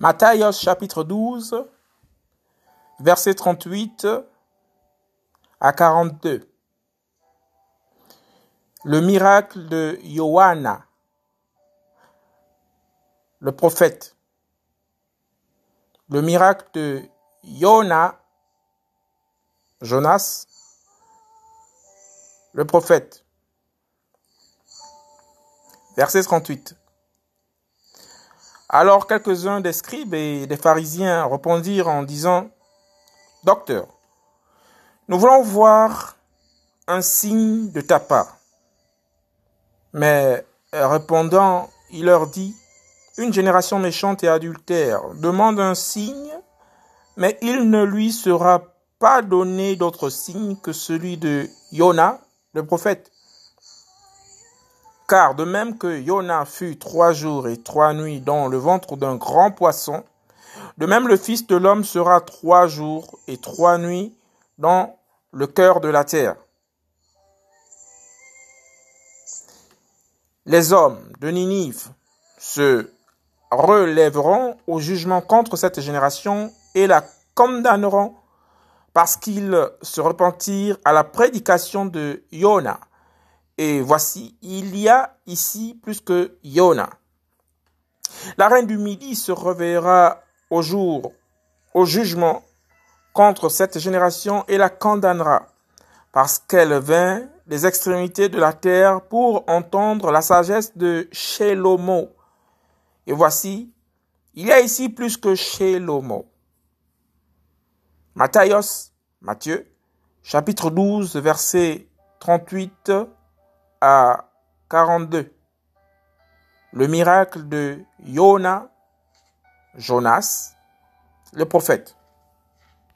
Matthieu chapitre 12, verset 38 à 42. Le miracle de Johanna, le prophète. Le miracle de Yona, Jonas, le prophète. Verset 38. Alors quelques-uns des scribes et des pharisiens répondirent en disant, Docteur, nous voulons voir un signe de ta part. Mais répondant, il leur dit, Une génération méchante et adultère demande un signe, mais il ne lui sera pas donné d'autre signe que celui de Yona, le prophète. Car de même que Yona fut trois jours et trois nuits dans le ventre d'un grand poisson, de même le Fils de l'homme sera trois jours et trois nuits dans le cœur de la terre. Les hommes de Ninive se relèveront au jugement contre cette génération et la condamneront parce qu'ils se repentirent à la prédication de Yona. Et voici, il y a ici plus que Yona. La reine du Midi se reverra au jour, au jugement contre cette génération et la condamnera, parce qu'elle vint des extrémités de la terre pour entendre la sagesse de Shelomo. Et voici, il y a ici plus que Shelomo. Matthios, Matthieu, chapitre 12, verset 38 à 42. Le miracle de Yona, Jonas, le prophète.